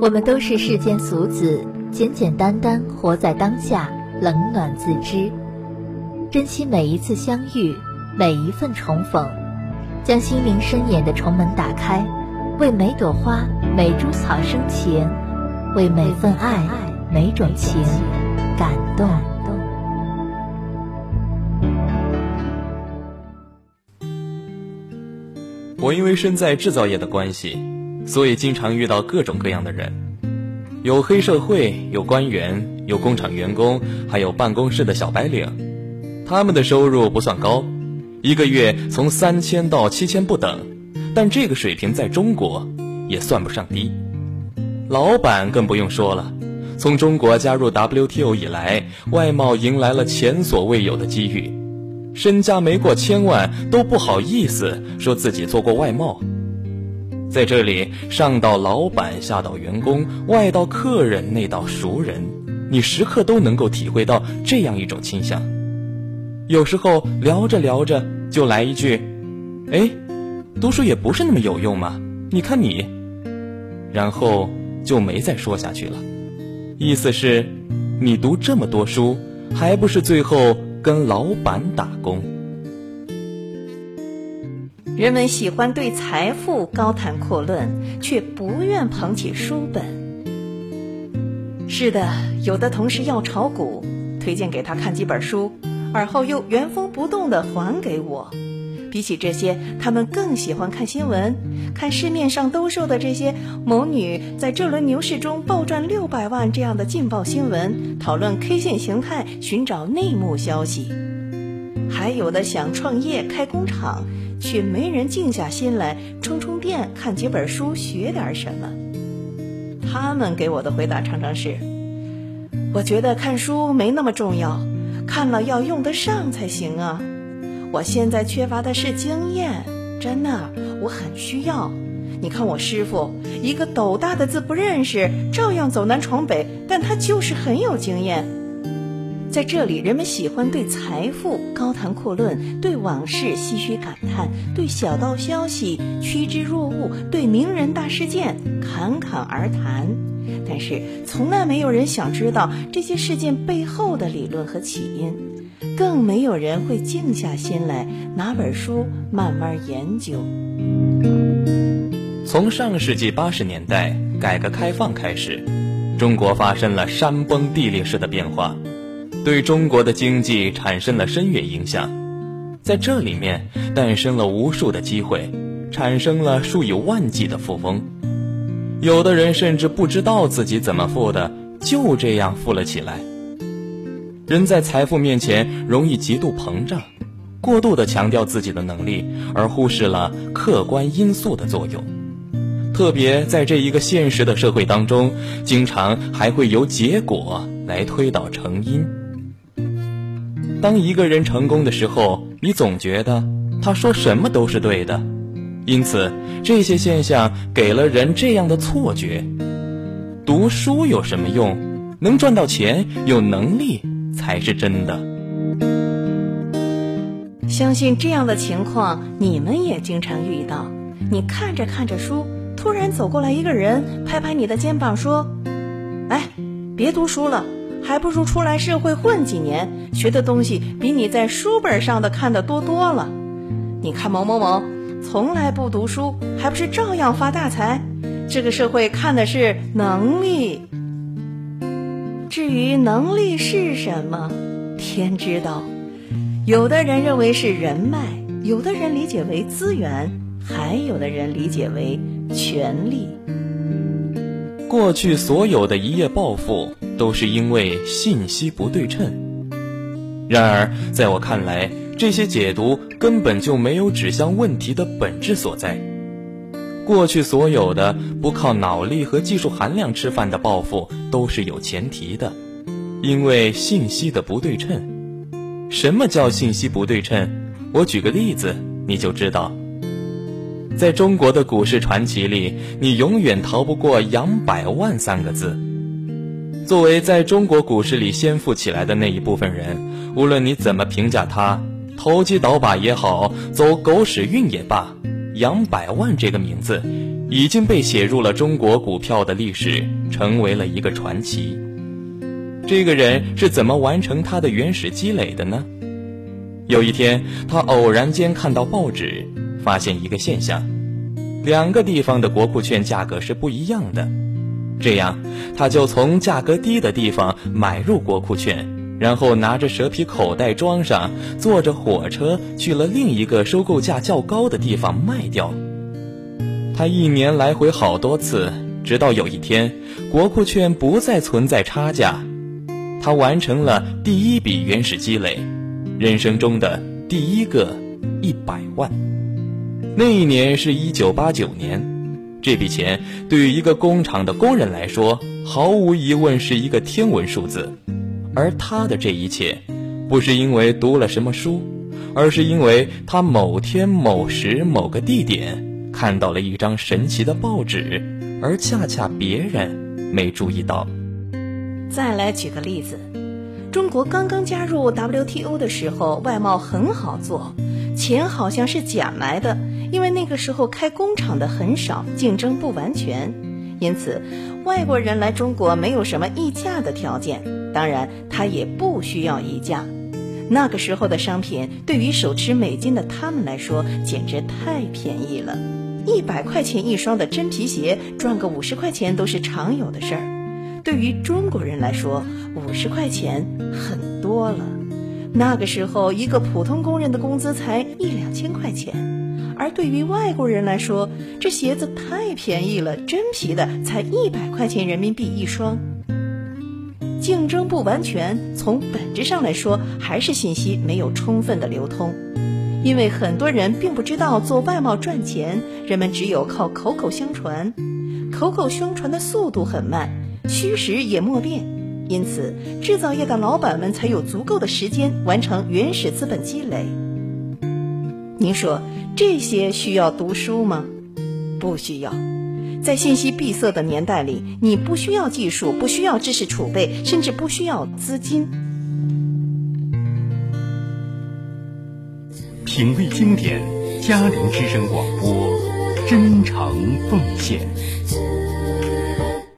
我们都是世间俗子，简简单单活在当下，冷暖自知，珍惜每一次相遇，每一份重逢，将心灵深眼的重门打开，为每朵花、每株草生情，为每份爱、每种情感动。我因为身在制造业的关系。所以经常遇到各种各样的人，有黑社会，有官员，有工厂员工，还有办公室的小白领。他们的收入不算高，一个月从三千到七千不等，但这个水平在中国也算不上低。老板更不用说了，从中国加入 WTO 以来，外贸迎来了前所未有的机遇，身家没过千万都不好意思说自己做过外贸。在这里，上到老板，下到员工，外到客人，内到熟人，你时刻都能够体会到这样一种倾向。有时候聊着聊着，就来一句：“哎，读书也不是那么有用嘛，你看你。”然后就没再说下去了。意思是，你读这么多书，还不是最后跟老板打工？人们喜欢对财富高谈阔论，却不愿捧起书本。是的，有的同事要炒股，推荐给他看几本书，而后又原封不动的还给我。比起这些，他们更喜欢看新闻，看市面上兜售的这些某女在这轮牛市中暴赚六百万这样的劲爆新闻，讨论 K 线形态，寻找内幕消息。还有的想创业开工厂。却没人静下心来充充电、看几本书、学点什么。他们给我的回答常常是：“我觉得看书没那么重要，看了要用得上才行啊。我现在缺乏的是经验，真的，我很需要。你看我师傅，一个斗大的字不认识，照样走南闯北，但他就是很有经验。”在这里，人们喜欢对财富高谈阔论，对往事唏嘘感叹，对小道消息趋之若鹜，对名人大事件侃侃而谈。但是，从来没有人想知道这些事件背后的理论和起因，更没有人会静下心来拿本书慢慢研究。从上世纪八十年代改革开放开始，中国发生了山崩地裂式的变化。对中国的经济产生了深远影响，在这里面诞生了无数的机会，产生了数以万计的富翁。有的人甚至不知道自己怎么富的，就这样富了起来。人在财富面前容易极度膨胀，过度的强调自己的能力，而忽视了客观因素的作用。特别在这一个现实的社会当中，经常还会由结果来推导成因。当一个人成功的时候，你总觉得他说什么都是对的，因此这些现象给了人这样的错觉：读书有什么用？能赚到钱，有能力才是真的。相信这样的情况你们也经常遇到。你看着看着书，突然走过来一个人，拍拍你的肩膀说：“哎，别读书了。”还不如出来社会混几年，学的东西比你在书本上的看的多多了。你看某某某，从来不读书，还不是照样发大财？这个社会看的是能力。至于能力是什么，天知道。有的人认为是人脉，有的人理解为资源，还有的人理解为权力。过去所有的一夜暴富。都是因为信息不对称。然而，在我看来，这些解读根本就没有指向问题的本质所在。过去所有的不靠脑力和技术含量吃饭的暴富，都是有前提的，因为信息的不对称。什么叫信息不对称？我举个例子，你就知道。在中国的股市传奇里，你永远逃不过“杨百万”三个字。作为在中国股市里先富起来的那一部分人，无论你怎么评价他，投机倒把也好，走狗屎运也罢，杨百万这个名字，已经被写入了中国股票的历史，成为了一个传奇。这个人是怎么完成他的原始积累的呢？有一天，他偶然间看到报纸，发现一个现象：两个地方的国库券价格是不一样的。这样，他就从价格低的地方买入国库券，然后拿着蛇皮口袋装上，坐着火车去了另一个收购价较高的地方卖掉。他一年来回好多次，直到有一天，国库券不再存在差价，他完成了第一笔原始积累。人生中的第一个一百万，那一年是一九八九年，这笔钱对于一个工厂的工人来说，毫无疑问是一个天文数字。而他的这一切，不是因为读了什么书，而是因为他某天某时某个地点看到了一张神奇的报纸，而恰恰别人没注意到。再来举个例子。中国刚刚加入 WTO 的时候，外贸很好做，钱好像是捡来的，因为那个时候开工厂的很少，竞争不完全，因此外国人来中国没有什么议价的条件，当然他也不需要议价。那个时候的商品对于手持美金的他们来说简直太便宜了，一百块钱一双的真皮鞋赚个五十块钱都是常有的事儿。对于中国人来说，五十块钱很多了。那个时候，一个普通工人的工资才一两千块钱，而对于外国人来说，这鞋子太便宜了，真皮的才一百块钱人民币一双。竞争不完全，从本质上来说，还是信息没有充分的流通，因为很多人并不知道做外贸赚钱，人们只有靠口口相传，口口相传的速度很慢。虚实也莫辨，因此制造业的老板们才有足够的时间完成原始资本积累。您说这些需要读书吗？不需要。在信息闭塞的年代里，你不需要技术，不需要知识储备，甚至不需要资金。品味经典，嘉陵之声广播，真诚奉献。